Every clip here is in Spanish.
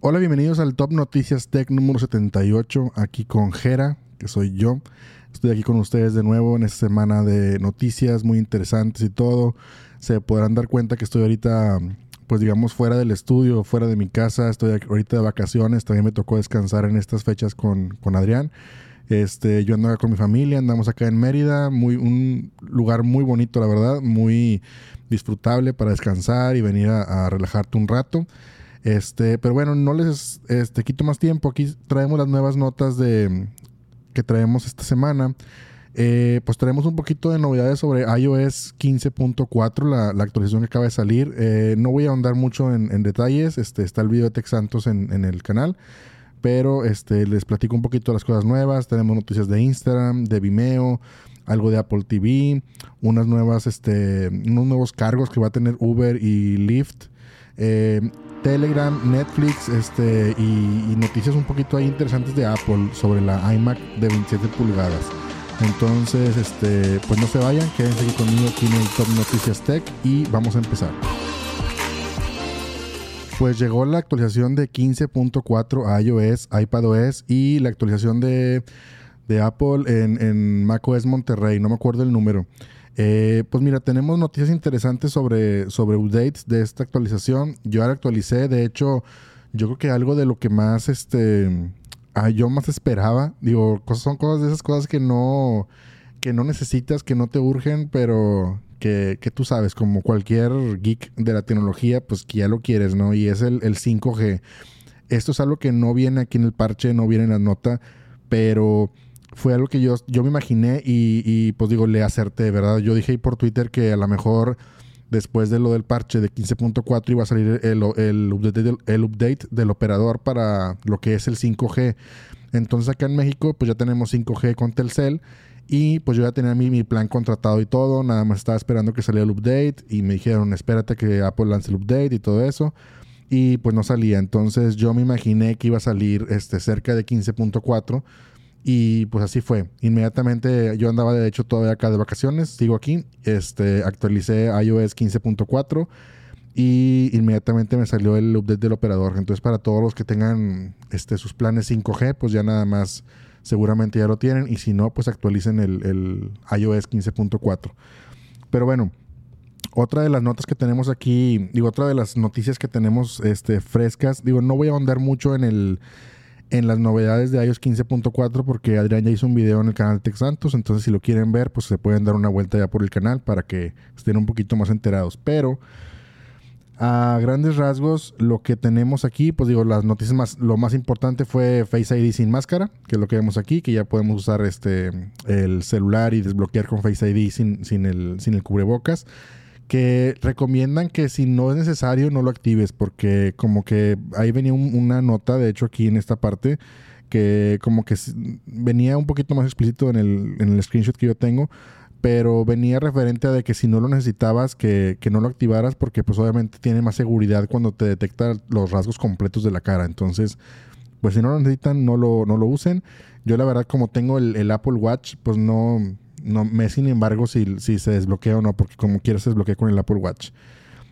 Hola, bienvenidos al Top Noticias Tech número 78, aquí con Jera, que soy yo. Estoy aquí con ustedes de nuevo en esta semana de noticias muy interesantes y todo. Se podrán dar cuenta que estoy ahorita, pues digamos, fuera del estudio, fuera de mi casa. Estoy ahorita de vacaciones. También me tocó descansar en estas fechas con, con Adrián. Este, yo ando acá con mi familia, andamos acá en Mérida, muy, un lugar muy bonito, la verdad, muy disfrutable para descansar y venir a, a relajarte un rato. Este, pero bueno, no les este, quito más tiempo. Aquí traemos las nuevas notas de que traemos esta semana. Eh, pues traemos un poquito de novedades sobre iOS 15.4, la, la, actualización que acaba de salir. Eh, no voy a ahondar mucho en, detalles. Este, está el video de Tex Santos en, en, el canal. Pero este, les platico un poquito las cosas nuevas. Tenemos noticias de Instagram, de Vimeo, algo de Apple TV, unas nuevas, este, unos nuevos cargos que va a tener Uber y Lyft. Eh, Telegram, Netflix este, y, noticias un poquito ahí interesantes de Apple sobre la iMac de 27 pulgadas. Entonces, este, pues no se vayan, quédense aquí conmigo aquí en el Top Noticias Tech y vamos a empezar. Pues llegó la actualización de 15.4 iOS, iPadOS y la actualización de, de Apple en, en macOS Monterrey, no me acuerdo el número. Eh, pues mira, tenemos noticias interesantes sobre, sobre updates de esta actualización. Yo ahora actualicé, de hecho, yo creo que algo de lo que más este yo más esperaba, digo, son cosas de esas cosas que no, que no necesitas, que no te urgen, pero que, que, tú sabes, como cualquier geek de la tecnología, pues que ya lo quieres, ¿no? Y es el, el 5G. Esto es algo que no viene aquí en el parche, no viene en la nota, pero fue algo que yo, yo me imaginé y, y, pues digo, le acerté, ¿verdad? Yo dije ahí por Twitter que a lo mejor después de lo del parche de 15.4 iba a salir el, el, update del, el update del operador para lo que es el 5G. Entonces acá en México pues ya tenemos 5G con Telcel y pues yo ya tenía mi, mi plan contratado y todo, nada más estaba esperando que saliera el update y me dijeron espérate que Apple lance el update y todo eso y pues no salía. Entonces yo me imaginé que iba a salir este, cerca de 15.4 y pues así fue. Inmediatamente yo andaba de hecho todavía acá de vacaciones, sigo aquí, este, actualicé iOS 15.4 y inmediatamente me salió el update del operador. Entonces para todos los que tengan este, sus planes 5G, pues ya nada más seguramente ya lo tienen y si no, pues actualicen el, el iOS 15.4. Pero bueno, otra de las notas que tenemos aquí, digo, otra de las noticias que tenemos este, frescas, digo, no voy a ahondar mucho en el en las novedades de iOS 15.4 porque Adrián ya hizo un video en el canal Tech Santos, entonces si lo quieren ver, pues se pueden dar una vuelta ya por el canal para que estén un poquito más enterados. Pero a grandes rasgos, lo que tenemos aquí, pues digo, las noticias más, lo más importante fue Face ID sin máscara, que es lo que vemos aquí, que ya podemos usar este el celular y desbloquear con Face ID sin, sin, el, sin el cubrebocas que recomiendan que si no es necesario no lo actives porque como que ahí venía un, una nota, de hecho aquí en esta parte, que como que venía un poquito más explícito en el, en el screenshot que yo tengo, pero venía referente a de que si no lo necesitabas que, que, no lo activaras porque pues obviamente tiene más seguridad cuando te detecta los rasgos completos de la cara. Entonces, pues si no lo necesitan, no lo, no lo usen. Yo la verdad como tengo el Apple Watch, pues no no me sin embargo si, si se desbloquea o no, porque como quieras se desbloquea con el Apple Watch.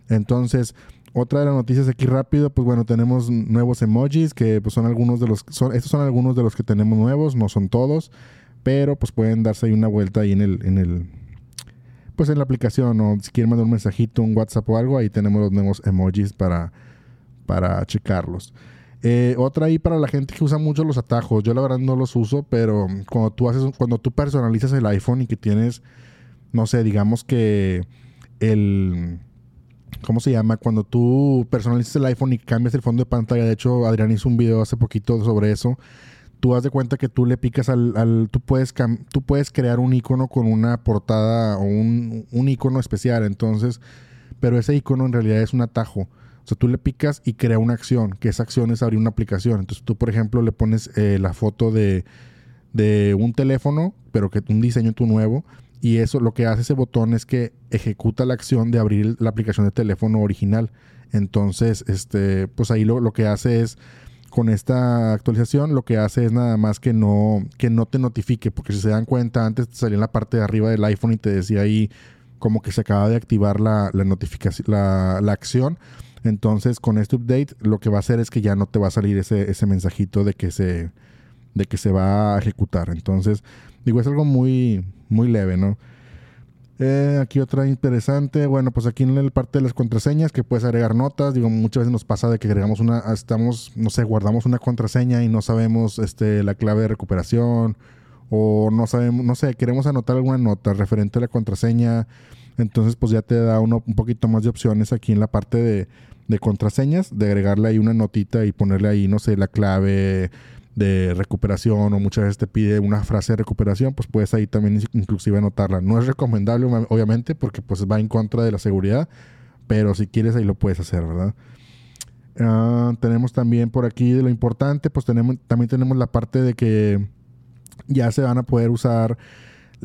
Entonces, otra de las noticias aquí rápido, pues bueno, tenemos nuevos emojis que pues son algunos de los son estos son algunos de los que tenemos nuevos, no son todos, pero pues pueden darse ahí una vuelta ahí en el en el pues en la aplicación o si quieren mandar un mensajito, un WhatsApp o algo, ahí tenemos los nuevos emojis para para checarlos. Eh, otra ahí para la gente que usa mucho los atajos. Yo la verdad no los uso, pero cuando tú haces, cuando tú personalizas el iPhone y que tienes, no sé, digamos que el ¿cómo se llama? Cuando tú personalizas el iPhone y cambias el fondo de pantalla. De hecho, Adrián hizo un video hace poquito sobre eso. Tú das de cuenta que tú le picas al, al tú puedes tú puedes crear un icono con una portada o un, un icono especial. Entonces, pero ese icono en realidad es un atajo. O sea, tú le picas y crea una acción, que esa acción es abrir una aplicación. Entonces tú, por ejemplo, le pones eh, la foto de, de, un teléfono, pero que un diseño tu nuevo, y eso lo que hace ese botón es que ejecuta la acción de abrir la aplicación de teléfono original. Entonces, este, pues ahí lo, lo que hace es con esta actualización lo que hace es nada más que no, que no te notifique, porque si se dan cuenta, antes salía en la parte de arriba del iPhone y te decía ahí como que se acaba de activar la, la notificación, la, la acción Entonces, con este update, lo que va a hacer es que ya no te va a salir ese, ese mensajito de que se de que se va a ejecutar. Entonces, digo, es algo muy, muy leve, ¿no? Eh, aquí otra interesante, bueno, pues aquí en la parte de las contraseñas que puedes agregar notas, digo, muchas veces nos pasa de que agregamos una, estamos, no sé, guardamos una contraseña y no sabemos este, la clave de recuperación o no sabemos, no sé, queremos anotar alguna nota referente a la contraseña, entonces pues ya te da uno, un poquito más de opciones aquí en la parte de, contraseñas, de agregarle ahí una notita y ponerle ahí, no sé, la clave, de recuperación o muchas veces te pide una frase de recuperación, pues puedes ahí también inclusive anotarla. No es recomendable obviamente porque pues va en contra de la seguridad, pero si quieres ahí lo puedes hacer, ¿verdad? Ah, tenemos también por aquí de lo importante, pues tenemos, también tenemos la parte de que ya se van a poder usar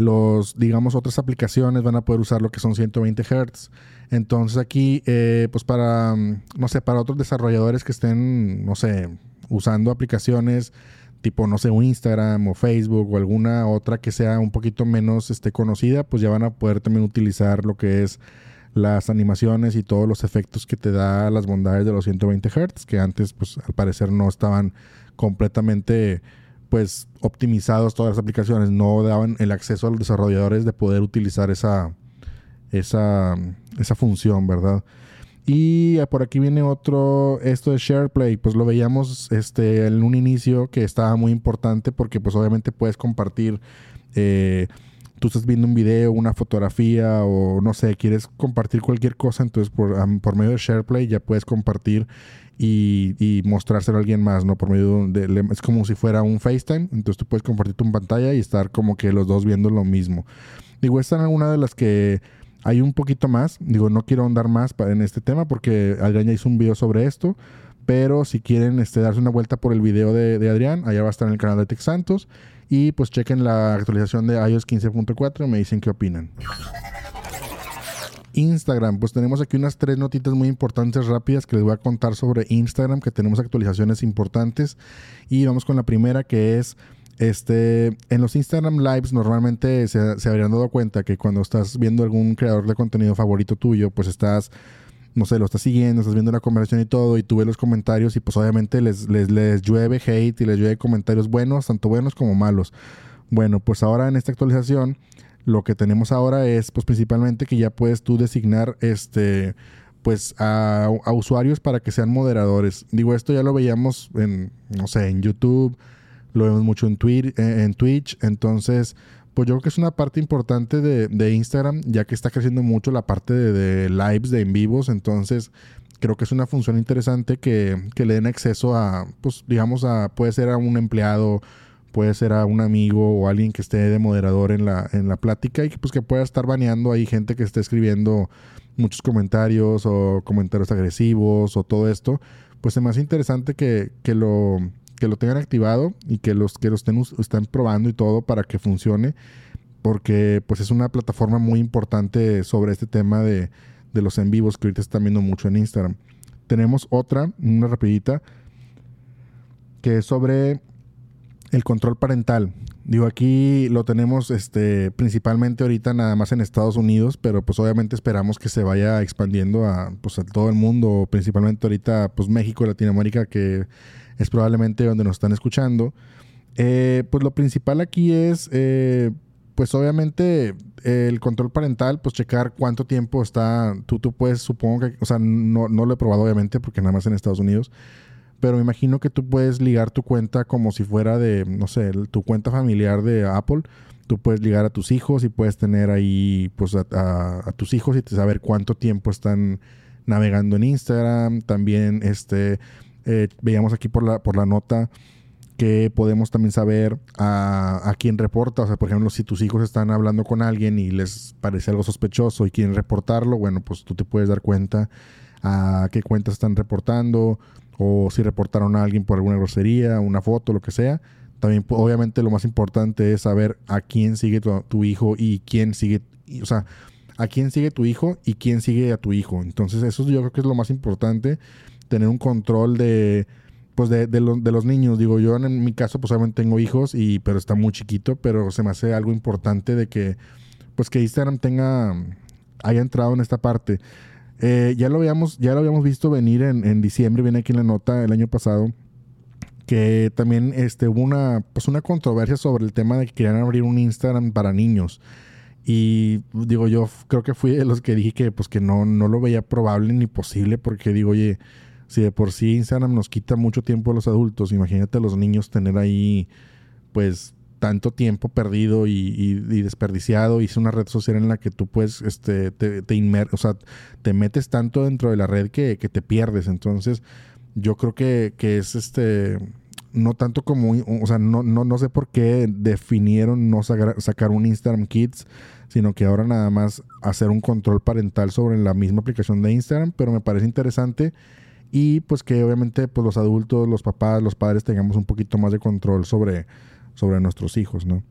los, digamos, otras aplicaciones van a poder usar lo que son 120 Hz. Entonces aquí, eh, pues para, no sé, para otros desarrolladores que estén, no sé, usando aplicaciones tipo, no sé, un Instagram o Facebook o alguna otra que sea un poquito menos este, conocida, pues ya van a poder también utilizar lo que es las animaciones y todos los efectos que te da las bondades de los 120 Hz, que antes, pues al parecer no estaban completamente pues optimizados todas las aplicaciones, no daban el acceso a los desarrolladores de poder utilizar esa, esa, esa función, ¿verdad? Y por aquí viene otro, esto de SharePlay, pues lo veíamos este, en un inicio que estaba muy importante porque pues obviamente puedes compartir, eh, tú estás viendo un video, una fotografía o no sé, quieres compartir cualquier cosa, entonces por, por medio de SharePlay ya puedes compartir y, y, mostrárselo a alguien más, ¿no? Por medio de, es como si fuera un FaceTime, entonces tú puedes compartir tu pantalla y estar como que los dos viendo lo mismo. Digo, esta es una de las que hay un poquito más. Digo, no quiero ahondar más en este tema porque Adrián ya hizo un video sobre esto. Pero si quieren este, darse una vuelta por el video de, Adrián, allá va a estar en el canal de Tech Santos. Y pues chequen la actualización de iOS 15.4 y me dicen qué opinan. Instagram, pues tenemos aquí unas tres notitas muy importantes rápidas que les voy a contar sobre Instagram, que tenemos actualizaciones importantes. Y vamos con la primera que es este, en los Instagram Lives normalmente se, habrían dado cuenta que cuando estás viendo algún creador de contenido favorito tuyo, pues estás, no sé, lo estás siguiendo, estás viendo la conversación y todo, y tú ves los comentarios y pues obviamente les, les, les llueve hate y les llueve comentarios buenos, tanto buenos como malos. Bueno, pues ahora en esta actualización, lo que tenemos ahora es pues principalmente que ya puedes tú designar este pues a, a usuarios para que sean moderadores. Digo, esto ya lo veíamos en, no sé, en YouTube lo vemos mucho en, Twitch, eh, en Twitch, entonces pues yo creo que es una parte importante de, Instagram, ya que está creciendo mucho la parte de, lives, de en vivos, entonces creo que es una función interesante que, le den acceso a, pues digamos, a, puede ser a un empleado, puede ser a un amigo o alguien que esté de moderador en la, en la plática y que pues que pueda estar baneando ahí gente que esté escribiendo muchos comentarios o comentarios agresivos o todo esto, pues es más interesante que, que lo que lo tengan activado y que los que lo estén, estén probando y todo para que funcione, porque pues es una plataforma muy importante sobre este tema de, de los en vivos que ahorita están viendo mucho en Instagram. Tenemos otra, una rapidita, que es sobre el control parental. Digo, aquí lo tenemos este, principalmente ahorita nada más en Estados Unidos, pero pues obviamente esperamos que se vaya expandiendo a, pues, todo el mundo, principalmente ahorita pues México, Latinoamérica, que es probablemente donde nos están escuchando. Eh, pues lo principal aquí es, eh, pues obviamente el control parental, pues checar cuánto tiempo está, tú, tú puedes, supongo que, o sea, no, no lo he probado obviamente porque nada más en Estados Unidos, pero me imagino que tú puedes ligar tu cuenta como si fuera de, no sé, tu cuenta familiar de Apple. Tú puedes ligar a tus hijos y puedes tener ahí, pues, a, tus hijos y saber cuánto tiempo están navegando en Instagram. También, este, eh, veíamos aquí por la, por la nota que podemos también saber a, a, quién reporta. O sea, por ejemplo, si tus hijos están hablando con alguien y les parece algo sospechoso y quieren reportarlo, bueno, pues tú te puedes dar cuenta a qué cuentas están reportando o si reportaron a alguien por alguna grosería, una foto, lo que sea. También, obviamente, lo más importante es saber a quién sigue tu, hijo y quién sigue, o sea, a quién sigue tu hijo y quién sigue a tu hijo. Entonces, eso yo creo que es lo más importante tener un control de pues de, de, los niños. Digo, yo en mi caso, pues obviamente tengo hijos, y, pero está muy chiquito, pero se me hace algo importante de que, pues que Instagram tenga, haya entrado en esta parte. Eh, ya, lo habíamos, ya lo habíamos visto venir en, en, diciembre, viene aquí en la nota el año pasado, que también este, hubo una, pues una controversia sobre el tema de que querían abrir un Instagram para niños. Y digo, yo creo que fui de los que dije que pues que no, no lo veía probable ni posible, porque digo, oye, si de por sí Instagram nos quita mucho tiempo a los adultos, imagínate a los niños tener ahí, pues, tanto tiempo perdido y, desperdiciado. Y es una red social en la que tú puedes, este, te, te o sea, te metes tanto dentro de la red que, que te pierdes. Entonces, yo creo que, que, es este, no tanto como, o sea, no, no, no sé por qué definieron no sacar un Instagram Kids, sino que ahora nada más hacer un control parental sobre la misma aplicación de Instagram, pero me parece interesante y pues que obviamente pues los adultos, los papás, los padres tengamos un poquito más de control sobre sobre nuestros hijos, ¿no?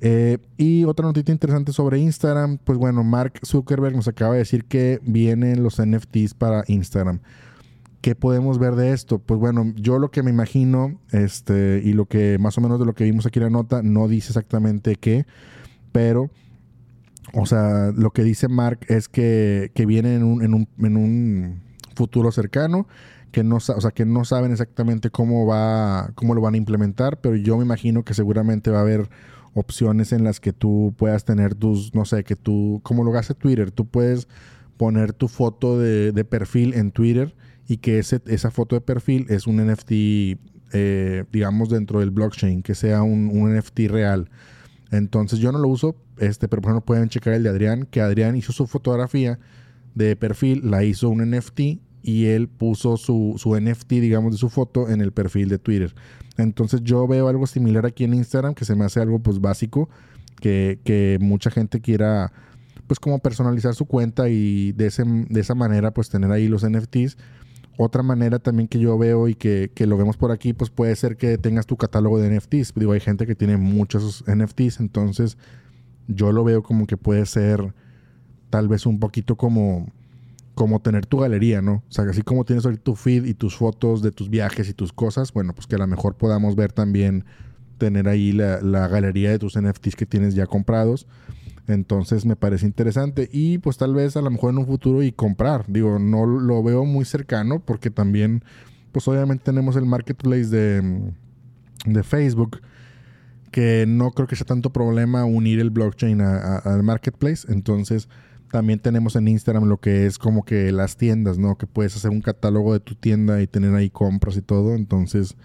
Eh, y otra notita interesante sobre Instagram, pues bueno, Mark Zuckerberg nos acaba de decir que vienen los NFTs para Instagram. ¿Qué podemos ver de esto? Pues bueno, yo lo que me imagino, este, y lo que más o menos de lo que vimos aquí en la nota, no dice exactamente qué, pero, o sea, lo que dice Mark es que, que viene en un, en, un, en un futuro cercano que no, o sea, que no saben exactamente cómo va, cómo lo van a implementar, pero yo me imagino que seguramente va a haber opciones en las que tú puedas tener tus, no sé, que tú, como lo hace Twitter, tú puedes poner tu foto de, perfil en Twitter y que ese, esa foto de perfil es un NFT, eh, digamos, dentro del blockchain, que sea un, un, NFT real. Entonces yo no lo uso, este, pero por ejemplo pueden checar el de Adrián, que Adrián hizo su fotografía de perfil, la hizo un NFT y él puso su, su, NFT, digamos, de su foto en el perfil de Twitter. Entonces yo veo algo similar aquí en Instagram, que se me hace algo pues básico, que, que mucha gente quiera pues como personalizar su cuenta y de, ese, de esa manera pues tener ahí los NFTs. Otra manera también que yo veo y que, que, lo vemos por aquí, pues puede ser que tengas tu catálogo de NFTs. Digo, hay gente que tiene muchos NFTs, entonces yo lo veo como que puede ser tal vez un poquito como como tener tu galería, ¿no? O sea, así como tienes ahorita tu feed y tus fotos de tus viajes y tus cosas, bueno, pues que a lo mejor podamos ver también tener ahí la, galería de tus NFTs que tienes ya comprados. Entonces me parece interesante y pues tal vez a lo mejor en un futuro y comprar. Digo, no lo veo muy cercano porque también, pues obviamente tenemos el marketplace de, de Facebook que no creo que sea tanto problema unir el blockchain al marketplace. Entonces también tenemos en Instagram lo que es como que las tiendas, ¿no? Que puedes hacer un catálogo de tu tienda y tener ahí compras y todo. Entonces,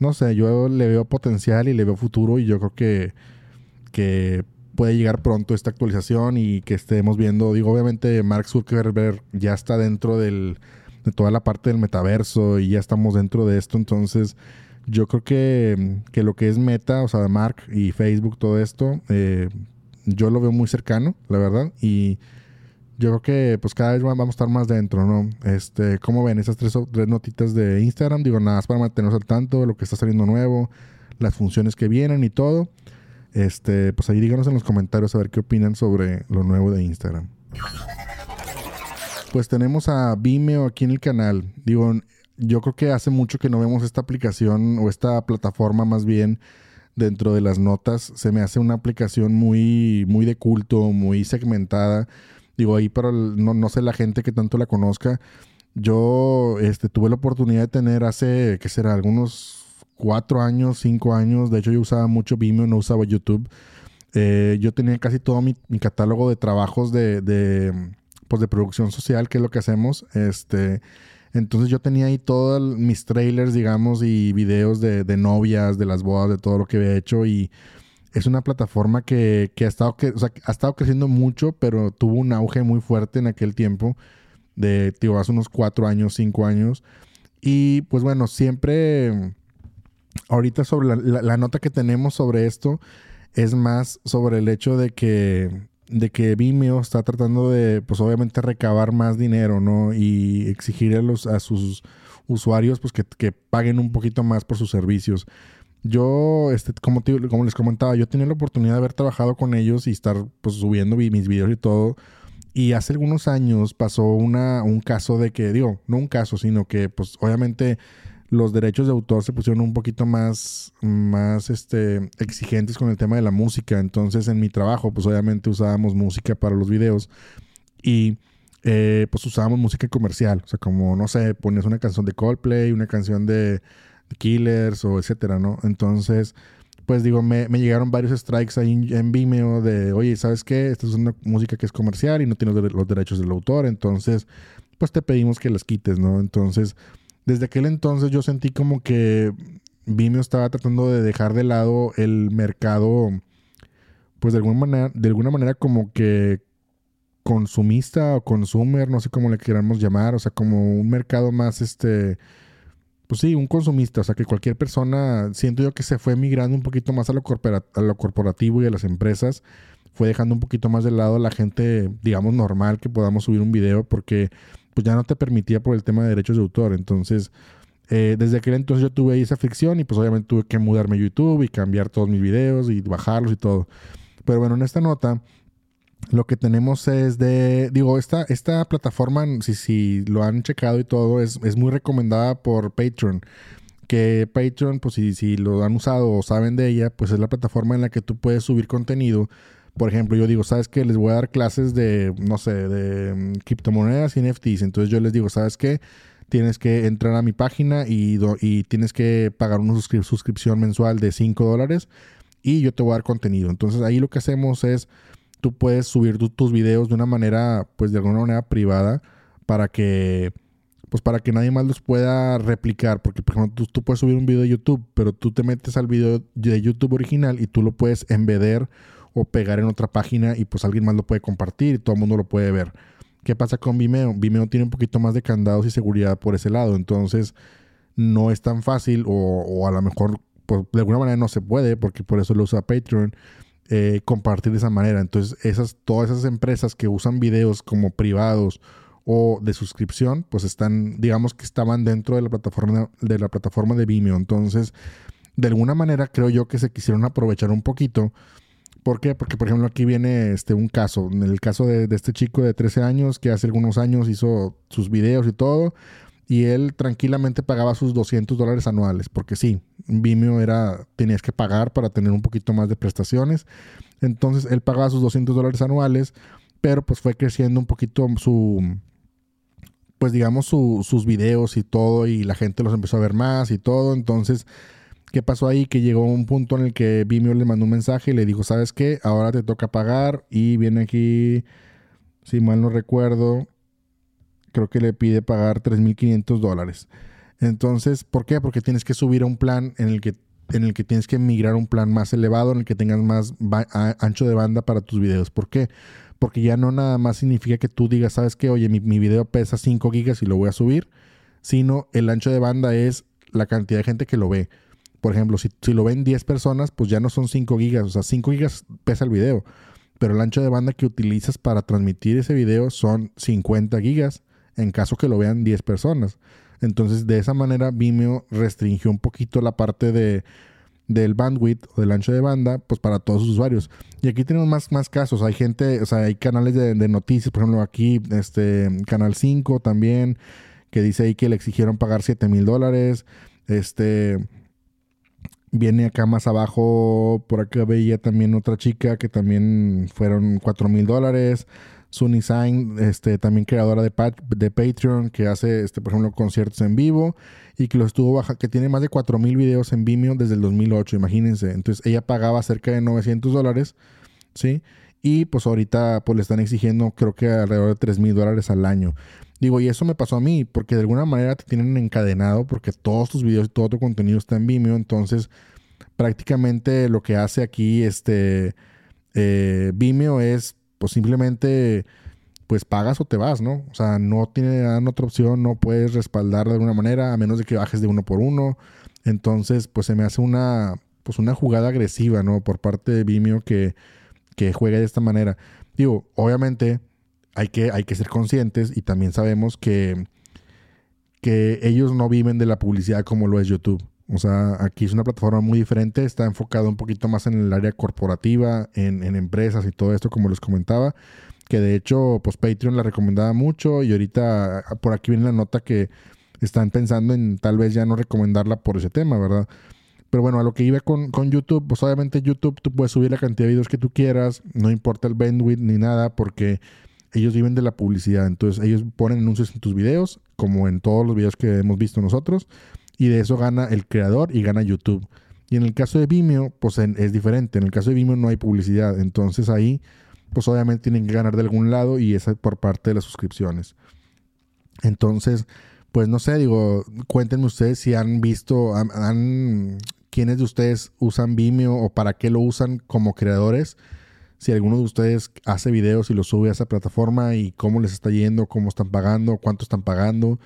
no sé, yo le veo potencial y le veo futuro y yo creo que, que puede llegar pronto esta actualización y que estemos viendo, digo, obviamente Mark Zuckerberg ya está dentro del, de toda la parte del metaverso y ya estamos dentro de esto, entonces yo creo que, que lo que es Meta, o sea, Mark y Facebook, todo esto, eh, yo lo veo muy cercano, la verdad, y yo creo que pues cada vez vamos a estar más dentro, ¿no? Este, ¿cómo ven esas tres, tres notitas de Instagram? Digo, nada más para mantenernos al tanto de lo que está saliendo nuevo, las funciones que vienen y todo. Este, pues ahí díganos en los comentarios a ver qué opinan sobre lo nuevo de Instagram. Pues tenemos a Vimeo aquí en el canal. Digo, yo creo que hace mucho que no vemos esta aplicación o esta plataforma más bien dentro de las notas. Se me hace una aplicación muy, muy de culto, muy segmentada. Digo, ahí para no, no sé la gente que tanto la conozca. Yo este, tuve la oportunidad de tener hace, ¿qué será? Algunos cuatro años, cinco años. De hecho, yo usaba mucho Vimeo, no usaba YouTube. Eh, yo tenía casi todo mi, catálogo de trabajos de, de, pues de producción social, que es lo que hacemos. Este, entonces yo tenía ahí todos mis trailers, digamos, y videos de, novias, de las bodas, de todo lo que había hecho. Y es una plataforma que, ha, estado, que, ha estado creciendo mucho, pero tuvo un auge muy fuerte en aquel tiempo, de, digo, hace unos cuatro años, cinco años. Y pues bueno, siempre, ahorita sobre la nota que tenemos sobre esto, es más sobre el hecho de que de que Vimeo está tratando de, pues obviamente, recabar más dinero, ¿no? Y exigir a, sus usuarios, pues que, que paguen un poquito más por sus servicios. Yo, este, como, como les comentaba, yo tenía la oportunidad de haber trabajado con ellos y estar, pues, subiendo mis videos y todo. Y hace algunos años pasó una, un caso de que, digo, no un caso, sino que, pues, obviamente los derechos de autor se pusieron un poquito más, más este, exigentes con el tema de la música. Entonces, en mi trabajo, pues obviamente usábamos música para los videos. Y eh, pues usábamos música comercial. O sea, como, no sé, ponías una canción de Coldplay, una canción de, Killers o etcétera, ¿no? Entonces, pues digo, me, llegaron varios strikes ahí en, Vimeo de, oye, ¿sabes qué? Esta es una música que es comercial y no tiene los derechos del autor. Entonces, pues te pedimos que las quites, ¿no? Entonces, desde aquel entonces yo sentí como que Vimeo estaba tratando de dejar de lado el mercado, pues de alguna manera, de alguna manera como que consumista o consumer, no sé cómo le queramos llamar, o sea, como un mercado más, este, pues sí, un consumista, o sea, que cualquier persona, siento yo que se fue migrando un poquito más a lo, a lo corporativo y a las empresas, fue dejando un poquito más de lado a la gente, digamos, normal que podamos subir un video, porque pues ya no te permitía por el tema de derechos de autor, entonces... Eh, desde aquel entonces yo tuve esa fricción y pues obviamente tuve que mudarme a YouTube y cambiar todos mis videos y bajarlos y todo. Pero bueno, en esta nota lo que tenemos es de, digo, esta, esta plataforma, si, si lo han checado y todo, es, es muy recomendada por Patreon. Que Patreon, pues si, si lo han usado o saben de ella, pues es la plataforma en la que tú puedes subir contenido. Por ejemplo, yo digo, ¿sabes qué? Les voy a dar clases de, no sé, de mm, criptomonedas y NFTs. Entonces yo les digo, ¿sabes qué? Tienes que entrar a mi página y, y tienes que pagar una suscripción mensual de 5 dólares y yo te voy a dar contenido. Entonces ahí lo que hacemos es tú puedes subir tus videos de una manera, pues de alguna manera privada, para que, pues para que nadie más los pueda replicar. Porque, por ejemplo, tú, puedes subir un video de YouTube, pero tú te metes al video de YouTube original y tú lo puedes embeder o pegar en otra página y pues alguien más lo puede compartir y todo el mundo lo puede ver. ¿Qué pasa con Vimeo? Vimeo tiene un poquito más de candados y seguridad por ese lado, entonces no es tan fácil o, o a lo mejor pues, de alguna manera no se puede porque por eso lo usa Patreon eh, compartir de esa manera. Entonces, esas, todas esas empresas que usan videos como privados o de suscripción, pues están, digamos que estaban dentro de la plataforma de la plataforma de Vimeo. Entonces, de alguna manera creo yo que se quisieron aprovechar un poquito. ¿Por qué? Porque, por ejemplo, aquí viene este, un caso. En el caso de, este chico de 13 años que hace algunos años hizo sus videos y todo y él tranquilamente pagaba sus 200 dólares anuales, porque sí, Vimeo era, tenías que pagar para tener un poquito más de prestaciones. Entonces él pagaba sus 200 dólares anuales, pero pues fue creciendo un poquito su, pues digamos, sus videos y todo, y la gente los empezó a ver más y todo. Entonces, ¿qué pasó ahí? Que llegó un punto en el que Vimeo le mandó un mensaje y le dijo, ¿sabes qué? Ahora te toca pagar y viene aquí, si mal no recuerdo, creo que le pide pagar 3.500 dólares. Entonces, ¿por qué? Porque tienes que subir a un plan en el que en el que tienes que migrar a un plan más elevado, en el que tengas más ancho de banda para tus videos. ¿Por qué? Porque ya no nada más significa que tú digas, sabes que, oye, mi, video pesa 5 gigas y lo voy a subir, sino el ancho de banda es la cantidad de gente que lo ve. Por ejemplo, si, lo ven 10 personas, pues ya no son 5 gigas, o sea, 5 gigas pesa el video, pero el ancho de banda que utilizas para transmitir ese video son 50 gigas en caso que lo vean 10 personas. Entonces, de esa manera, Vimeo restringió un poquito la parte de, del bandwidth o del ancho de banda, pues para todos sus usuarios. Y aquí tenemos más, más casos. Hay gente, o sea, hay canales de, noticias, por ejemplo, aquí, este, Canal 5 también, que dice ahí que le exigieron pagar 7 mil dólares. Este, viene acá más abajo, por acá veía también otra chica que también fueron 4 mil dólares. Sunny Sign, este, también creadora de, de Patreon, que hace, este, por ejemplo, conciertos en vivo y que lo estuvo baja, que tiene más de 4000 videos en Vimeo desde el 2008, imagínense. Entonces ella pagaba cerca de 900 dólares, ¿sí? Y pues ahorita pues le están exigiendo creo que alrededor de 3000 dólares al año. Digo, y eso me pasó a mí, porque de alguna manera te tienen encadenado, porque todos tus videos y todo tu contenido está en Vimeo, entonces prácticamente lo que hace aquí este eh, Vimeo es pues simplemente pues pagas o te vas, ¿no? O sea, no tiene otra opción, no puedes respaldar de alguna manera, a menos de que bajes de uno por uno. Entonces, pues se me hace una, pues una jugada agresiva, ¿no? Por parte de Vimeo que, que juegue de esta manera. Digo, obviamente hay que, hay que ser conscientes y también sabemos que, que ellos no viven de la publicidad como lo es YouTube. O sea, aquí es una plataforma muy diferente, está enfocado un poquito más en el área corporativa, en, empresas y todo esto, como les comentaba, que de hecho, pues Patreon la recomendaba mucho y ahorita ah, por aquí viene la nota que están pensando en tal vez ya no recomendarla por ese tema, ¿verdad? Pero bueno, a lo que iba con, con, YouTube, pues obviamente YouTube tú puedes subir la cantidad de videos que tú quieras, no importa el bandwidth ni nada, porque ellos viven de la publicidad. Entonces ellos ponen anuncios en tus videos, como en todos los videos que hemos visto nosotros, y de eso gana el creador y gana YouTube. Y en el caso de Vimeo, pues es diferente. En el caso de Vimeo no hay publicidad. Entonces ahí, pues obviamente tienen que ganar de algún lado y es por parte de las suscripciones. Entonces, pues no sé, digo, cuéntenme ustedes si han visto, han, quiénes de ustedes usan Vimeo o para qué lo usan como creadores. Si alguno de ustedes hace videos y los sube a esa plataforma y cómo les está yendo, cómo están pagando, cuánto están pagando.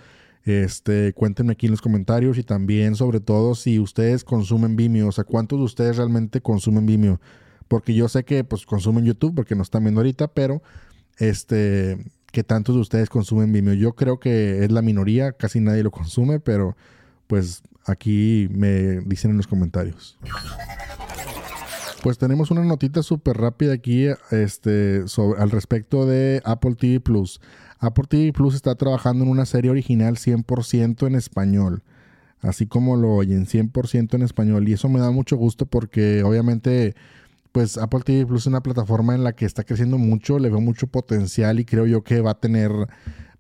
Este, cuéntenme aquí en los comentarios y también sobre todo si ustedes consumen Vimeo, o sea, cuántos de ustedes realmente consumen Vimeo. Porque yo sé que pues consumen YouTube porque nos están viendo ahorita, pero este, que tantos de ustedes consumen Vimeo. Yo creo que es la minoría, casi nadie lo consume, pero pues aquí me dicen en los comentarios. Pues tenemos una notita súper rápida aquí este, al respecto de Apple TV Plus. Apple TV Plus está trabajando en una serie original 100% en español. Así como lo oyen, 100% en español. Y eso me da mucho gusto porque obviamente pues Apple TV Plus es una plataforma en la que está creciendo mucho, le veo mucho potencial y creo yo que va a tener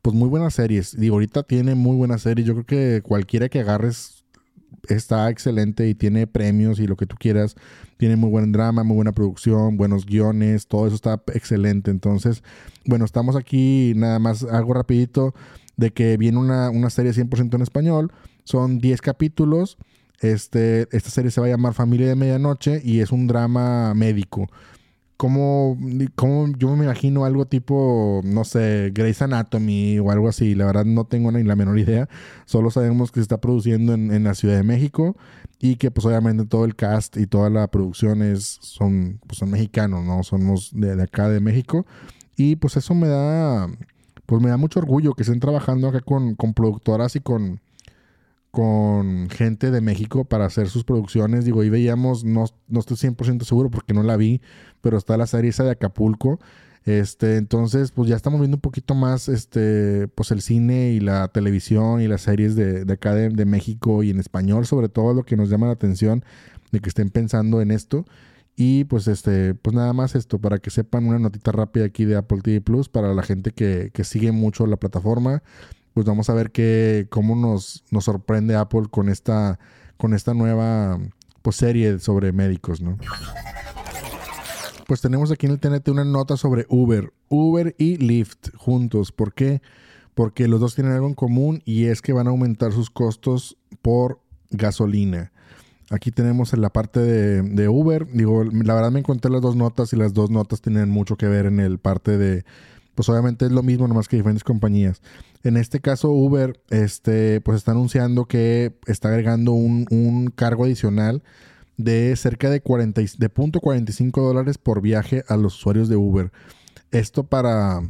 pues muy buenas series. Digo, ahorita tiene muy buenas series. Yo creo que cualquiera que agarres está excelente y tiene premios y lo que tú quieras. Tiene muy buen drama, muy buena producción, buenos guiones, todo eso está excelente. Entonces, bueno, estamos aquí nada más algo rapidito de que viene una, una serie 100% en español. Son 10 capítulos. Este, esta serie se va a llamar Familia de Medianoche y es un drama médico como, como yo me imagino algo tipo, no sé, Grey's Anatomy o algo así. La verdad no tengo ni la menor idea. Solo sabemos que se está produciendo en, la Ciudad de México y que pues obviamente todo el cast y toda la producción es, son, pues, son mexicanos, ¿no? Somos de, de acá de México. Y pues eso me da, pues me da mucho orgullo que estén trabajando acá con, con productoras y con con gente de México para hacer sus producciones. Digo, ahí veíamos, no, no estoy 100% seguro porque no la vi, pero está la serie esa de Acapulco. Este, entonces, pues ya estamos viendo un poquito más este, pues el cine y la televisión y las series de, de acá de, de, México y en español, sobre todo lo que nos llama la atención de que estén pensando en esto. Y pues este, pues nada más esto, para que sepan una notita rápida aquí de Apple TV Plus para la gente que, que sigue mucho la plataforma pues vamos a ver qué, cómo nos, nos sorprende Apple con esta, con esta nueva pues, serie sobre médicos, ¿no? Pues tenemos aquí en el TNT una nota sobre Uber. Uber y Lyft juntos. ¿Por qué? Porque los dos tienen algo en común y es que van a aumentar sus costos por gasolina. Aquí tenemos en la parte de, de, Uber. Digo, la verdad me encontré las dos notas y las dos notas tienen mucho que ver en el parte de, pues obviamente es lo mismo, nomás que diferentes compañías. En este caso, Uber, este, pues está anunciando que está agregando un, cargo adicional de cerca de, 40, de 0.45 dólares por viaje a los usuarios de Uber. Esto para,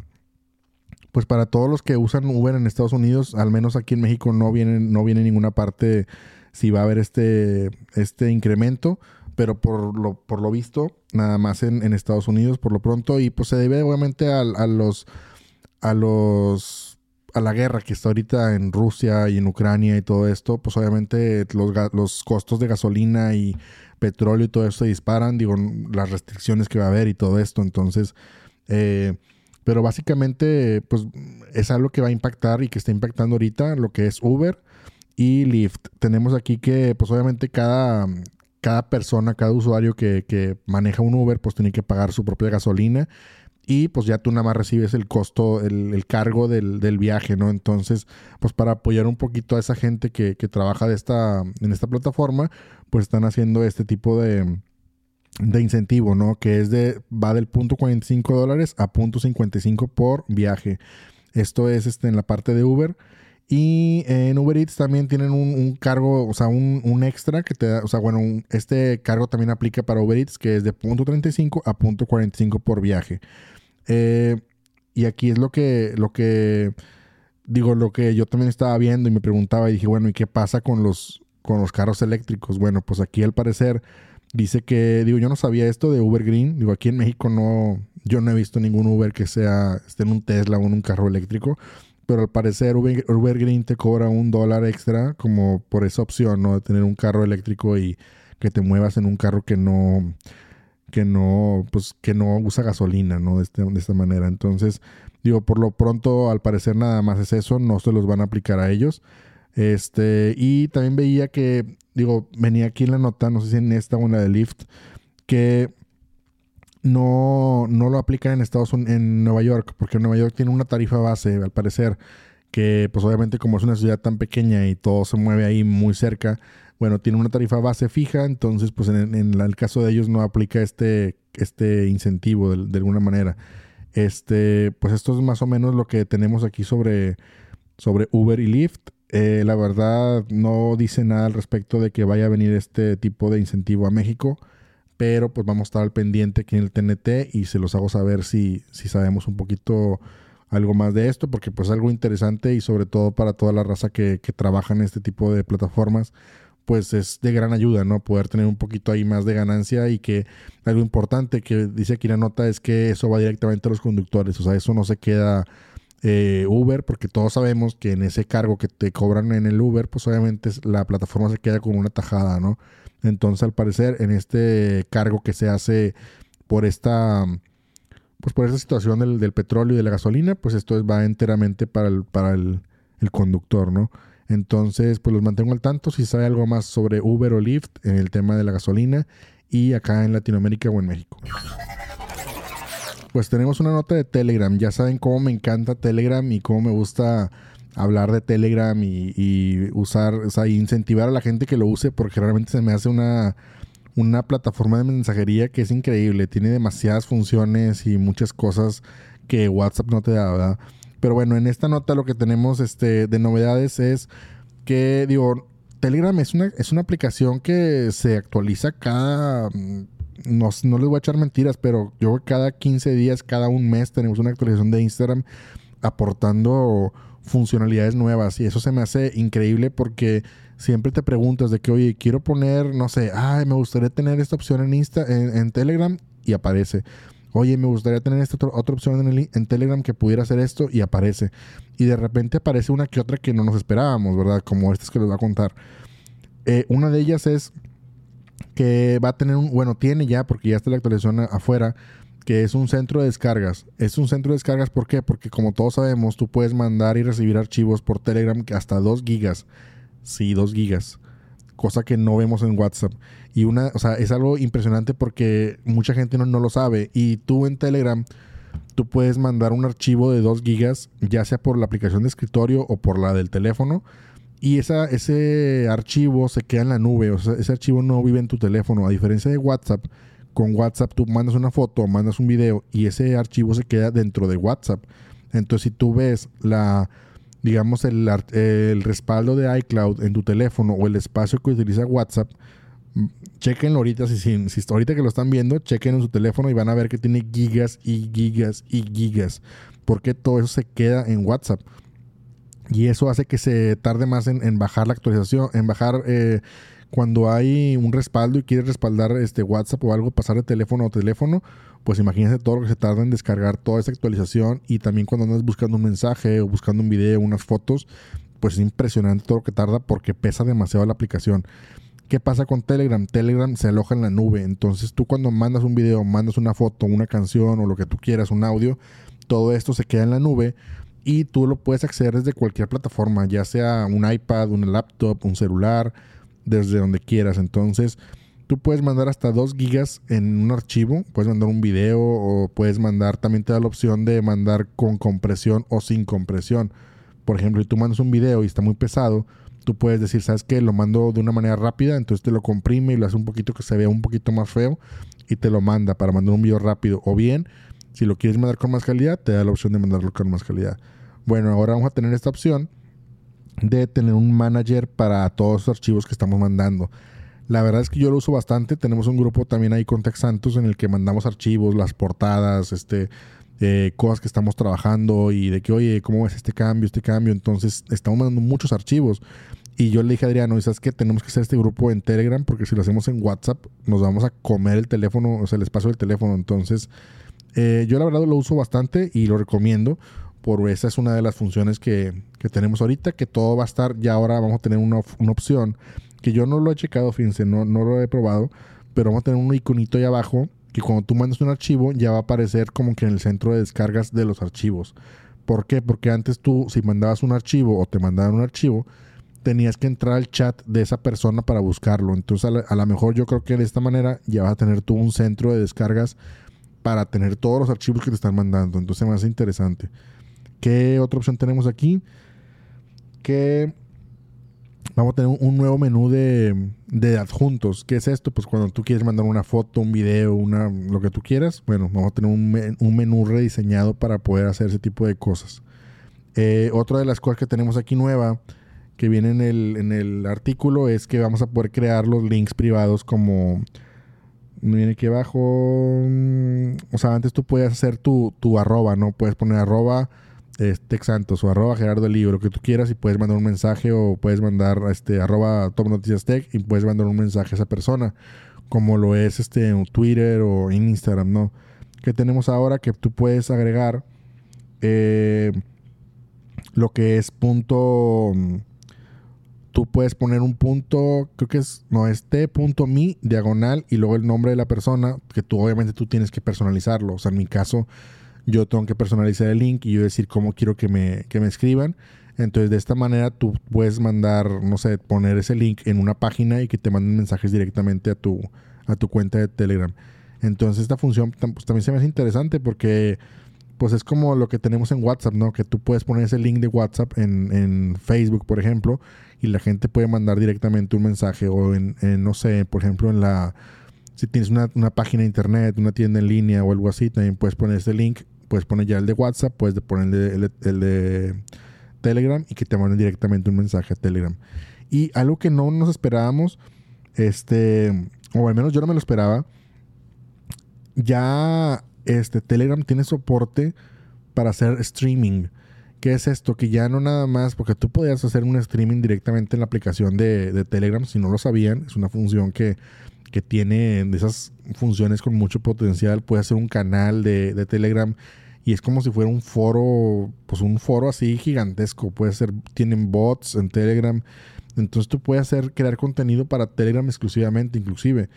pues para todos los que usan Uber en Estados Unidos, al menos aquí en México no viene, no viene ninguna parte si va a haber este, este incremento, pero por lo, por lo visto, nada más en, Estados Unidos por lo pronto, y pues se debe obviamente a los, a los a la guerra que está ahorita en Rusia y en Ucrania y todo esto, pues obviamente los, los costos de gasolina y petróleo y todo eso se disparan, digo, las restricciones que va a haber y todo esto, entonces, eh, pero básicamente, pues es algo que va a impactar y que está impactando ahorita lo que es Uber y Lyft. Tenemos aquí que, pues obviamente cada, cada persona, cada usuario que, que maneja un Uber, pues tiene que pagar su propia gasolina y pues ya tú nada más recibes el costo, el, cargo del, viaje, ¿no? Entonces, pues para apoyar un poquito a esa gente que, trabaja de esta, en esta plataforma, pues están haciendo este tipo de, de incentivo, ¿no? Que es de, va del punto 45 dólares a punto 55 por viaje. Esto es este, en la parte de Uber. Y en Uber Eats también tienen un, cargo, o sea, un, extra que te da, o sea, bueno, este cargo también aplica para Uber Eats, que es de punto 35 a punto 45 por viaje. Eh, y aquí es lo que, lo que, digo, lo que yo también estaba viendo y me preguntaba y dije, bueno, ¿y qué pasa con los, con los carros eléctricos? Bueno, pues aquí al parecer dice que, digo, yo no sabía esto de Uber Green, digo, aquí en México no, yo no he visto ningún Uber que sea, esté en un Tesla o en un carro eléctrico, pero al parecer Uber, Green te cobra un dólar extra como por esa opción, ¿no? De tener un carro eléctrico y que te muevas en un carro que no que no, pues, que no usa gasolina, ¿no? De, este, de esta manera. Entonces, digo, por lo pronto, al parecer nada más es eso, no se los van a aplicar a ellos. Este, y también veía que, digo, venía aquí en la nota, no sé si en esta o en la de Lyft, que no, no lo aplican en Estados en Nueva York, porque Nueva York tiene una tarifa base, al parecer, que pues obviamente como es una ciudad tan pequeña y todo se mueve ahí muy cerca, bueno, tiene una tarifa base fija, entonces pues en, el caso de ellos no aplica este, este incentivo de, alguna manera. Este, pues esto es más o menos lo que tenemos aquí sobre, sobre Uber y Lyft. Eh, la verdad no dice nada al respecto de que vaya a venir este tipo de incentivo a México pero pues vamos a estar al pendiente aquí en el TNT y se los hago saber si, si sabemos un poquito algo más de esto, porque pues es algo interesante y sobre todo para toda la raza que, que trabaja en este tipo de plataformas, pues es de gran ayuda, ¿no? Poder tener un poquito ahí más de ganancia y que algo importante que dice aquí la nota es que eso va directamente a los conductores, o sea, eso no se queda eh, Uber, porque todos sabemos que en ese cargo que te cobran en el Uber, pues obviamente la plataforma se queda con una tajada, ¿no? Entonces, al parecer, en este cargo que se hace por esta, pues por esta situación del, petróleo y de la gasolina, pues esto va enteramente para el, para el, conductor, ¿no? Entonces, pues los mantengo al tanto si sabe algo más sobre Uber o Lyft en el tema de la gasolina y acá en Latinoamérica o en México. Pues tenemos una nota de Telegram. Ya saben cómo me encanta Telegram y cómo me gusta hablar de Telegram y, usar, o sea, incentivar a la gente que lo use porque realmente se me hace una, una plataforma de mensajería que es increíble. Tiene demasiadas funciones y muchas cosas que WhatsApp no te da, ¿verdad? Pero bueno, en esta nota lo que tenemos este, de novedades es que, digo, Telegram es una, es una aplicación que se actualiza cada... No, no les voy a echar mentiras, pero yo cada 15 días, cada un mes tenemos una actualización de Instagram aportando funcionalidades nuevas y eso se me hace increíble porque siempre te preguntas de que, oye, quiero poner, no sé, ay, me gustaría tener esta opción en, Insta, en, Telegram y aparece. Oye, me gustaría tener esta otra opción en, en, Telegram que pudiera hacer esto y aparece. Y de repente aparece una que otra que no nos esperábamos, ¿verdad? Como estas que les voy a contar. Eh, una de ellas es que va a tener un, bueno, tiene ya, porque ya está la actualización afuera, que es un centro de descargas. Es un centro de descargas, ¿por qué? Porque como todos sabemos, tú puedes mandar y recibir archivos por Telegram hasta 2 gigas. Sí, 2 gigas. Cosa que no vemos en WhatsApp. Y una, o sea, es algo impresionante porque mucha gente no, lo sabe. Y tú en Telegram, tú puedes mandar un archivo de 2 gigas, ya sea por la aplicación de escritorio o por la del teléfono. Y esa, ese archivo se queda en la nube. O sea, ese archivo no vive en tu teléfono. A diferencia de WhatsApp, con WhatsApp tú mandas una foto, mandas un video y ese archivo se queda dentro de WhatsApp. Entonces, si tú ves la, digamos, el, el respaldo de iCloud en tu teléfono o el espacio que utiliza WhatsApp, mm, chequenlo ahorita, si, si, si, ahorita que lo están viendo, chequen en su teléfono y van a ver que tiene gigas y gigas y gigas. Porque todo eso se queda en WhatsApp. Y eso hace que se tarde más en, bajar la actualización, en bajar eh, cuando hay un respaldo y quieres respaldar este WhatsApp o algo, pasar de teléfono a teléfono, pues imagínense todo lo que se tarda en descargar toda esa actualización y también cuando andas buscando un mensaje o buscando un video, unas fotos, pues es impresionante todo lo que tarda porque pesa demasiado la aplicación. ¿Qué pasa con Telegram? Telegram se aloja en la nube, entonces tú cuando mandas un video, mandas una foto, una canción o lo que tú quieras, un audio, todo esto se queda en la nube y tú lo puedes acceder desde cualquier plataforma, ya sea un iPad, un laptop, un celular, desde donde quieras. Entonces, tú puedes mandar hasta 2 gigas en un archivo, puedes mandar un video o puedes mandar, también te da la opción de mandar con compresión o sin compresión. Por ejemplo, si tú mandas un video y está muy pesado, tú puedes decir, ¿sabes qué? Lo mando de una manera rápida, entonces te lo comprime y lo hace un poquito que se vea un poquito más feo y te lo manda para mandar un video rápido. O bien, si lo quieres mandar con más calidad, te da la opción de mandarlo con más calidad. Bueno, ahora vamos a tener esta opción de tener un manager para todos los archivos que estamos mandando. La verdad es que yo lo uso bastante. Tenemos un grupo también ahí con Tech Santos en el que mandamos archivos, las portadas, este, eh, cosas que estamos trabajando y de que, oye, ¿cómo ves este cambio, este cambio? Entonces, estamos mandando muchos archivos. Y yo le dije a Adriano, ¿sabes qué? Tenemos que hacer este grupo en Telegram porque si lo hacemos en WhatsApp nos vamos a comer el teléfono, o sea, el espacio del teléfono. Entonces, eh, yo la verdad lo uso bastante y lo recomiendo por esa es una de las funciones que, tenemos ahorita, que todo va a estar, ya ahora vamos a tener una, opción que yo no lo he checado, fíjense, no, no lo he probado, pero vamos a tener un iconito ahí abajo que cuando tú mandas un archivo ya va a aparecer como que en el centro de descargas de los archivos. ¿Por qué? Porque antes tú, si mandabas un archivo o te mandaban un archivo, tenías que entrar al chat de esa persona para buscarlo. Entonces, a lo mejor yo creo que de esta manera ya vas a tener tú un centro de descargas para tener todos los archivos que te están mandando. Entonces, más interesante. ¿Qué otra opción tenemos aquí? Que vamos a tener un nuevo menú de, de, adjuntos. ¿Qué es esto? Pues cuando tú quieres mandar una foto, un video, una, lo que tú quieras, bueno, vamos a tener un, un menú rediseñado para poder hacer ese tipo de cosas. Eh, otra de las cosas que tenemos aquí nueva, que viene en el, en el artículo, es que vamos a poder crear los links privados como... Viene aquí abajo. Mm, o sea, antes tú podías hacer tu, tu arroba, ¿no? Puedes poner arroba este Santos o arroba Gerardo Libro, lo que tú quieras y puedes mandar un mensaje o puedes mandar este arroba Top Noticias Tech y puedes mandar un mensaje a esa persona, como lo es este en Twitter o en Instagram, ¿no? Que tenemos ahora que tú puedes agregar eh, lo que es punto. Tú puedes poner un punto, creo que es, no, es t.mi diagonal y luego el nombre de la persona, que tú obviamente tú tienes que personalizarlo. O sea, en mi caso, yo tengo que personalizar el link y yo decir cómo quiero que me, que me escriban. Entonces, de esta manera tú puedes mandar, no sé, poner ese link en una página y que te manden mensajes directamente a tu, a tu cuenta de Telegram. Entonces, esta función pues, también se me hace interesante porque pues es como lo que tenemos en WhatsApp, ¿no? Que tú puedes poner ese link de WhatsApp en, en Facebook, por ejemplo, y la gente puede mandar directamente un mensaje o en, no sé, por ejemplo, en la... Si tienes una, una, página de internet, una tienda en línea o algo así, también puedes poner ese link puedes poner ya el de WhatsApp, puedes poner el de, Telegram y que te manden directamente un mensaje a Telegram. Y algo que no nos esperábamos, este, o al menos yo no me lo esperaba, ya este Telegram tiene soporte para hacer streaming. ¿Qué es esto? Que ya no nada más, porque tú podías hacer un streaming directamente en la aplicación de, de Telegram, si no lo sabían, es una función que que tiene de esas funciones con mucho potencial. Puede ser un canal de, Telegram y es como si fuera un foro, pues un foro así gigantesco. Puede ser, tienen bots en Telegram. Entonces tú puedes hacer, crear contenido para Telegram exclusivamente, inclusive.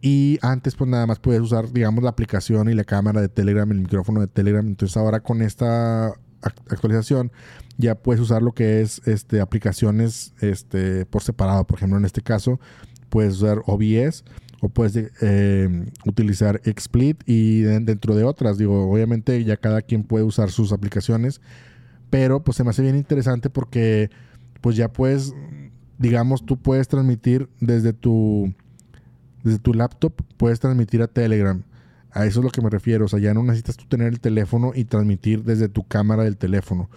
Y antes, pues nada más puedes usar, digamos, la aplicación y la cámara de Telegram, el micrófono de Telegram. Entonces ahora con esta actualización ya puedes usar lo que es este, aplicaciones este, por separado. Por ejemplo, en este caso, puedes usar OBS o puedes eh, utilizar XSplit y dentro de otras. Digo, obviamente ya cada quien puede usar sus aplicaciones, pero pues se me hace bien interesante porque pues ya puedes, digamos, tú puedes transmitir desde tu, desde tu laptop, puedes transmitir a Telegram. A eso es lo que me refiero. O sea, ya no necesitas tú tener el teléfono y transmitir desde tu cámara del teléfono.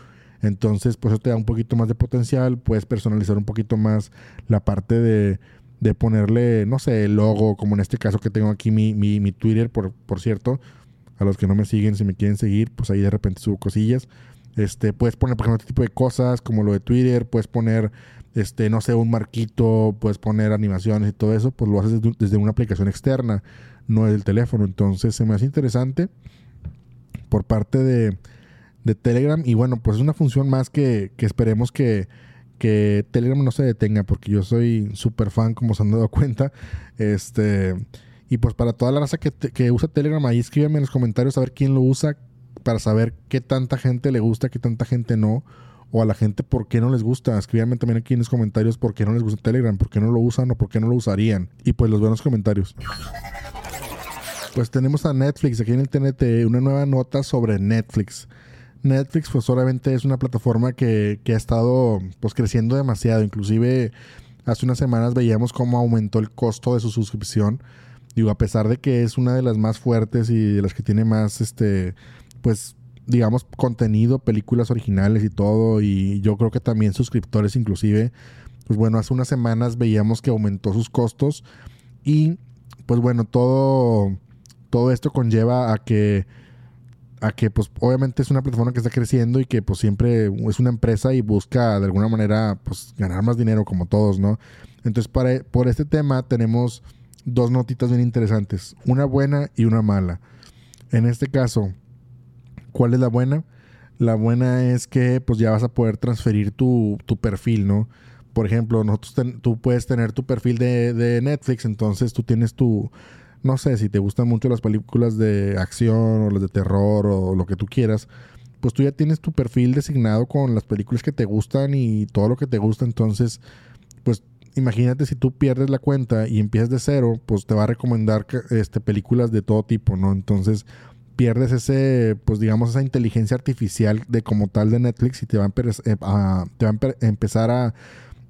Entonces, pues eso te da un poquito más de potencial. Puedes personalizar un poquito más la parte de, de ponerle, no sé, el logo, como en este caso que tengo aquí mi, mi, mi Twitter, por, por cierto. A los que no me siguen, si me quieren seguir, pues ahí de repente subo cosillas. Este, puedes poner, por ejemplo, este tipo de cosas, como lo de Twitter, puedes poner, este, no sé, un marquito, puedes poner animaciones y todo eso, pues lo haces desde, una aplicación externa, no desde el teléfono. Entonces se me hace interesante por parte de, de Telegram. Y bueno, pues es una función más que, que esperemos que, que Telegram no se detenga, porque yo soy súper fan, como se han dado cuenta. Este, y pues para toda la raza que, usa Telegram, ahí escríbanme en los comentarios a ver quién lo usa, para saber qué tanta gente le gusta, qué tanta gente no, o a la gente por qué no les gusta. Escríbanme también aquí en los comentarios por qué no les gusta Telegram, por qué no lo usan o por qué no lo usarían. Y pues los buenos comentarios. Pues tenemos a Netflix aquí en el TNT, una nueva nota sobre Netflix. Netflix pues solamente es una plataforma que, ha estado pues creciendo demasiado. Inclusive hace unas semanas veíamos cómo aumentó el costo de su suscripción. Digo, a pesar de que es una de las más fuertes y de las que tiene más, este, pues, digamos, contenido, películas originales y todo. Y yo creo que también suscriptores inclusive. Pues bueno, hace unas semanas veíamos que aumentó sus costos. Y pues bueno, todo, todo esto conlleva a que a que pues obviamente es una plataforma que está creciendo y que pues siempre es una empresa y busca de alguna manera pues ganar más dinero como todos, ¿no? Entonces para, por este tema tenemos dos notitas bien interesantes, una buena y una mala. En este caso, ¿cuál es la buena? La buena es que pues ya vas a poder transferir tu, tu perfil, ¿no? Por ejemplo, nosotros tú puedes tener tu perfil de, de Netflix, entonces tú tienes tu no sé, si te gustan mucho las películas de acción o las de terror o lo que tú quieras, pues tú ya tienes tu perfil designado con las películas que te gustan y todo lo que te gusta. Entonces, pues imagínate si tú pierdes la cuenta y empiezas de cero, pues te va a recomendar este, películas de todo tipo, ¿no? Entonces pierdes ese, pues digamos, esa inteligencia artificial de como tal de Netflix y te va a, te va a empezar a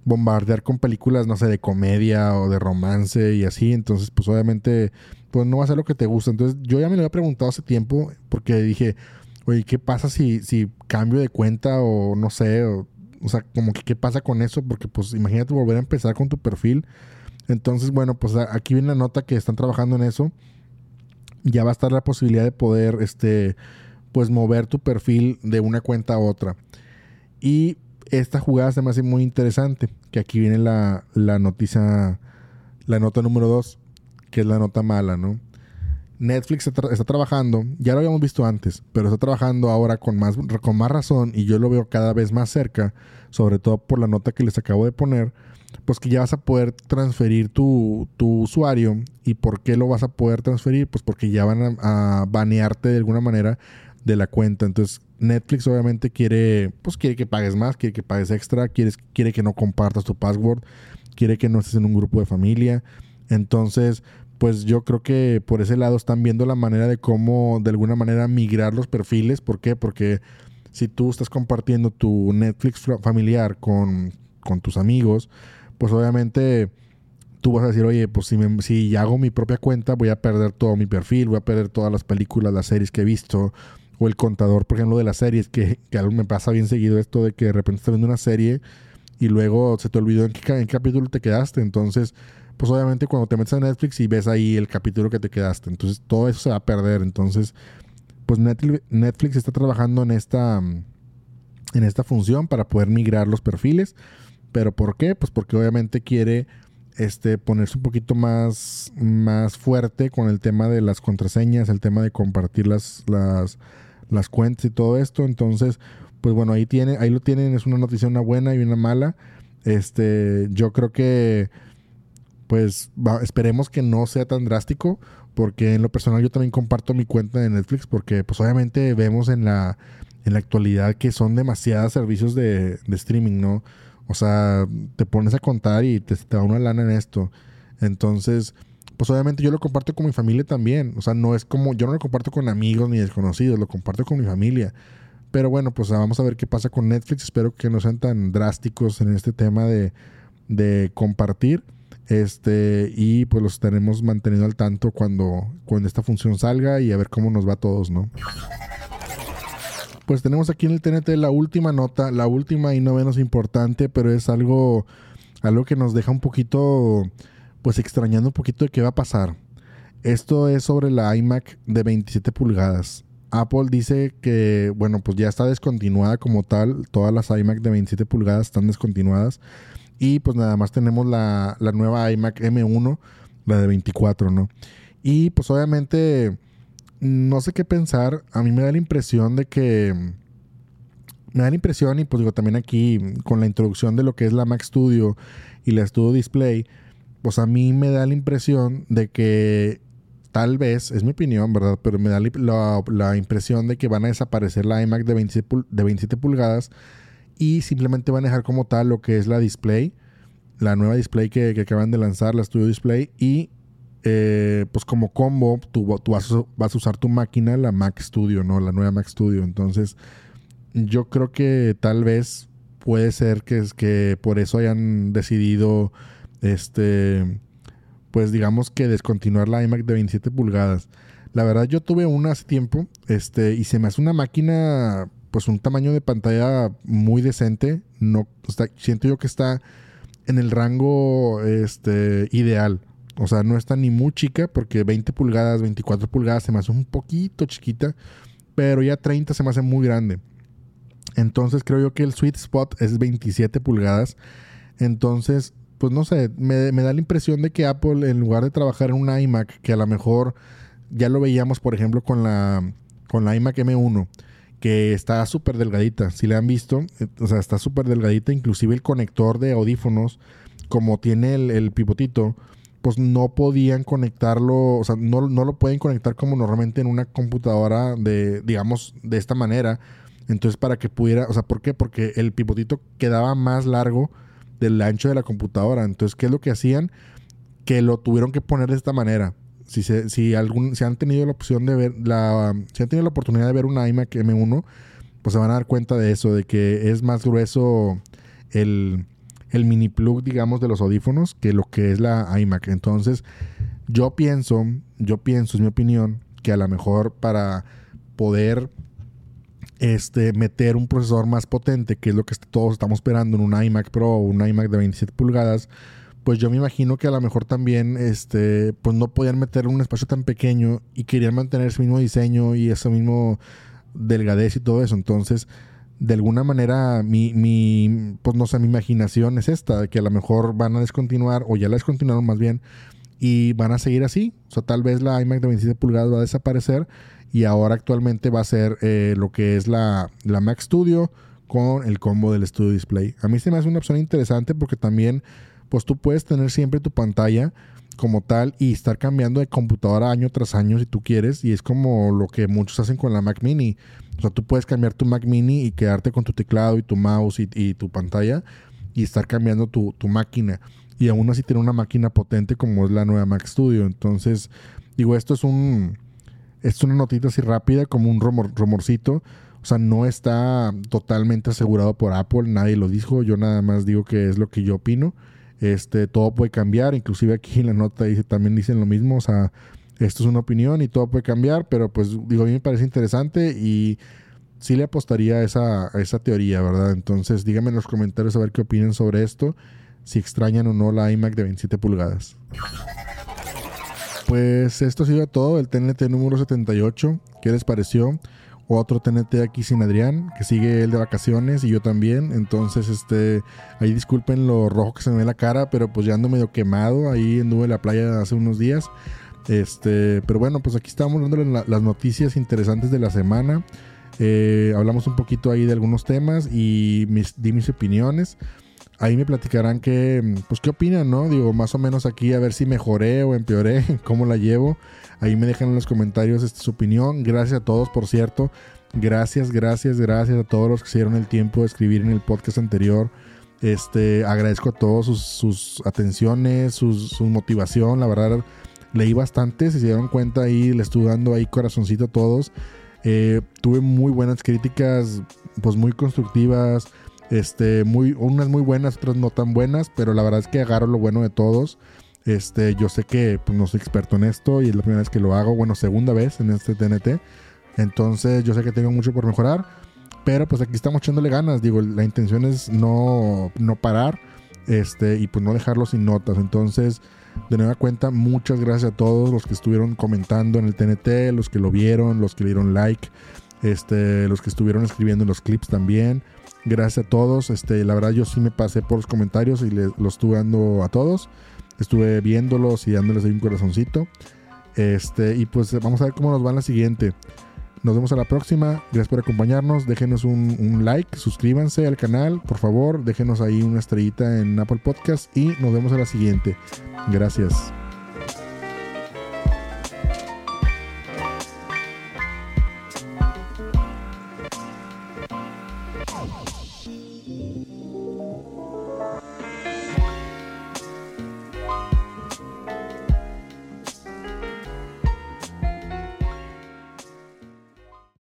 bombardear con películas, no sé, de comedia o de romance y así. Entonces, pues obviamente, pues no va a ser lo que te gusta. Entonces, yo ya me lo había preguntado hace tiempo porque dije, oye, ¿qué pasa si, si cambio de cuenta o no sé? O, sea, como que qué pasa con eso, porque pues imagínate volver a empezar con tu perfil. Entonces, bueno, pues aquí viene la nota que están trabajando en eso. Ya va a estar la posibilidad de poder, este, pues mover tu perfil de una cuenta a otra. Y esta jugada se me hace muy interesante, que aquí viene la, la noticia, la nota número dos, que es la nota mala, ¿no? Netflix está, trabajando, ya lo habíamos visto antes, pero está trabajando ahora con más, con más razón y yo lo veo cada vez más cerca, sobre todo por la nota que les acabo de poner, pues que ya vas a poder transferir tu, usuario. ¿Y por qué lo vas a poder transferir? Pues porque ya van a, banearte de alguna manera de la cuenta. Entonces Netflix obviamente quiere, pues quiere que pagues más, quiere que pagues extra, quiere, que no compartas tu password, quiere que no estés en un grupo de familia. Entonces, pues yo creo que por ese lado están viendo la manera de cómo de alguna manera migrar los perfiles. ¿Por qué? Porque si tú estás compartiendo tu Netflix familiar con, tus amigos, pues obviamente tú vas a decir, oye, pues si, si hago mi propia cuenta, voy a perder todo mi perfil, voy a perder todas las películas, las series que he visto, o el contador, por ejemplo, de las series, que, que algo me pasa bien seguido esto de que de repente estás viendo una serie y luego se te olvidó en qué, capítulo te quedaste. Entonces, pues obviamente cuando te metes a Netflix y ves ahí el capítulo que te quedaste, entonces todo eso se va a perder. Entonces, pues Netflix está trabajando en esta, en esta función para poder migrar los perfiles. ¿Pero por qué? Pues porque obviamente quiere este, ponerse un poquito más, más fuerte con el tema de las contraseñas, el tema de compartir las, las, las cuentas y todo esto. Entonces, pues bueno, ahí, tiene, ahí lo tienen, es una noticia, una buena y una mala. Este, yo creo que pues esperemos que no sea tan drástico, porque en lo personal yo también comparto mi cuenta de Netflix, porque pues obviamente vemos en la, en la actualidad que son demasiados servicios de, streaming, ¿no? O sea, te pones a contar y te, te da una lana en esto. Entonces, pues obviamente yo lo comparto con mi familia también. O sea, no es como, yo no lo comparto con amigos ni desconocidos, lo comparto con mi familia. Pero bueno, pues vamos a ver qué pasa con Netflix. Espero que no sean tan drásticos en este tema de, de compartir. Este, y pues los estaremos manteniendo al tanto cuando, cuando esta función salga y a ver cómo nos va a todos, ¿no? Pues tenemos aquí en el TNT la última nota, la última y no menos importante, pero es algo, algo que nos deja un poquito, pues extrañando un poquito de qué va a pasar. Esto es sobre la iMac de 27 pulgadas. Apple dice que, bueno, pues ya está descontinuada como tal. Todas las iMac de 27 pulgadas están descontinuadas. Y pues nada más tenemos la, nueva iMac M1, la de 24, ¿no? Y pues obviamente no sé qué pensar. A mí me da la impresión de que... Me da la impresión, y pues digo también aquí con la introducción de lo que es la Mac Studio y la Studio Display, pues a mí me da la impresión de que tal vez, es mi opinión, ¿verdad? Pero me da la, impresión de que van a desaparecer la iMac de de 27 pulgadas y simplemente van a dejar como tal lo que es la display, la nueva display que, acaban de lanzar, la Studio Display, y eh, pues como combo tú, vas, a, usar tu máquina, la Mac Studio, ¿no? La nueva Mac Studio. Entonces, yo creo que tal vez puede ser que, que por eso hayan decidido, este, pues digamos que descontinuar la iMac de 27 pulgadas. La verdad, yo tuve una hace tiempo, este, y se me hace una máquina pues un tamaño de pantalla muy decente. No, siento yo que está en el rango este, ideal. O sea, no está ni muy chica porque 20 pulgadas, 24 pulgadas se me hace un poquito chiquita, pero ya 30 se me hace muy grande. Entonces creo yo que el sweet spot es 27 pulgadas. Entonces, pues no sé, me, me da la impresión de que Apple en lugar de trabajar en un iMac, que a lo mejor ya lo veíamos por ejemplo con la, con la iMac M1, que está súper delgadita. Si la han visto, eh, o sea, está súper delgadita. Inclusive el conector de audífonos, como tiene el, pivotito, pues no podían conectarlo, o sea, no, no lo pueden conectar como normalmente en una computadora de, digamos, de esta manera. Entonces, para que pudiera, o sea, ¿por qué? Porque el pivotito quedaba más largo del ancho de la computadora. Entonces, ¿qué es lo que hacían? Que lo tuvieron que poner de esta manera. Si, se, si, algún, si han tenido la opción de ver, la, si han tenido la oportunidad de ver una iMac M1, pues se van a dar cuenta de eso, de que es más grueso el, el mini plug, digamos, de los audífonos que lo que es la iMac. Entonces, yo pienso, yo pienso, es mi opinión, que a lo mejor para poder este, meter un procesador más potente, que es lo que todos estamos esperando en un iMac Pro o un iMac de 27 pulgadas, pues yo me imagino que a lo mejor también este, pues no podían meter un espacio tan pequeño y querían mantener ese mismo diseño y ese mismo delgadez y todo eso. Entonces, de alguna manera, mi, mi, pues no sé, mi imaginación es esta, que a lo mejor van a descontinuar, o ya la descontinuaron más bien, y van a seguir así. O sea, tal vez la iMac de 27 pulgadas va a desaparecer y ahora actualmente va a ser eh, lo que es la, la Mac Studio con el combo del Studio Display. A mí se me hace una opción interesante porque también, pues tú puedes tener siempre tu pantalla como tal y estar cambiando de computadora año tras año si tú quieres y es como lo que muchos hacen con la Mac Mini. O sea, tú puedes cambiar tu Mac Mini y quedarte con tu teclado y tu mouse y, tu pantalla y estar cambiando tu, máquina. Y aún así tener una máquina potente como es la nueva Mac Studio. Entonces, digo, esto es un... Es una notita así rápida, como un rumor, rumorcito. O sea, no está totalmente asegurado por Apple, nadie lo dijo, yo nada más digo que es lo que yo opino. Este, todo puede cambiar, inclusive aquí en la nota dice, también dicen lo mismo, o sea, esto es una opinión y todo puede cambiar, pero pues digo, a mí me parece interesante y sí le apostaría a esa, esa teoría, ¿verdad? Entonces díganme en los comentarios a ver qué opinan sobre esto, si extrañan o no la iMac de 27 pulgadas. Pues esto ha sido todo, el TNT número 78. ¿Qué les pareció? otro TNT aquí sin Adrián, que sigue él de vacaciones y yo también. Entonces, este, ahí disculpen lo rojo que se me ve la cara, pero pues ya ando medio quemado. Ahí anduve en la playa hace unos días. Este, pero bueno, pues aquí estamos dándole las noticias interesantes de la semana. Eh, hablamos un poquito ahí de algunos temas y mis, di mis opiniones. Ahí me platicarán que, pues, qué opinan, ¿no? Digo, más o menos aquí a ver si mejoré o empeoré, cómo la llevo. Ahí me dejan en los comentarios esta, su opinión. Gracias a todos, por cierto. Gracias, gracias, gracias a todos los que se dieron el tiempo de escribir en el podcast anterior. Este, agradezco a todos sus, atenciones, su motivación. La verdad, leí bastante. Si se dieron cuenta ahí, le estuve dando ahí corazoncito a todos. Eh, tuve muy buenas críticas, pues muy constructivas. Este, muy, unas muy buenas, otras no tan buenas, pero la verdad es que agarro lo bueno de todos. Este, yo sé que pues, no soy experto en esto y es la primera vez que lo hago, bueno, segunda vez en este TNT. Entonces, yo sé que tengo mucho por mejorar, pero pues aquí estamos echándole ganas. Digo, la intención es no, no parar este, y pues no dejarlo sin notas. Entonces, de nueva cuenta, muchas gracias a todos los que estuvieron comentando en el TNT, los que lo vieron, los que le dieron like, este, los que estuvieron escribiendo en los clips también. Gracias a todos. Este, la verdad, yo sí me pasé por los comentarios y los estuve dando a todos. Estuve viéndolos y dándoles ahí un corazoncito. Este, y pues vamos a ver cómo nos va en la siguiente. Nos vemos a la próxima. Gracias por acompañarnos. Déjenos un, like, suscríbanse al canal, por favor. Déjenos ahí una estrellita en Apple Podcast y nos vemos a la siguiente. Gracias.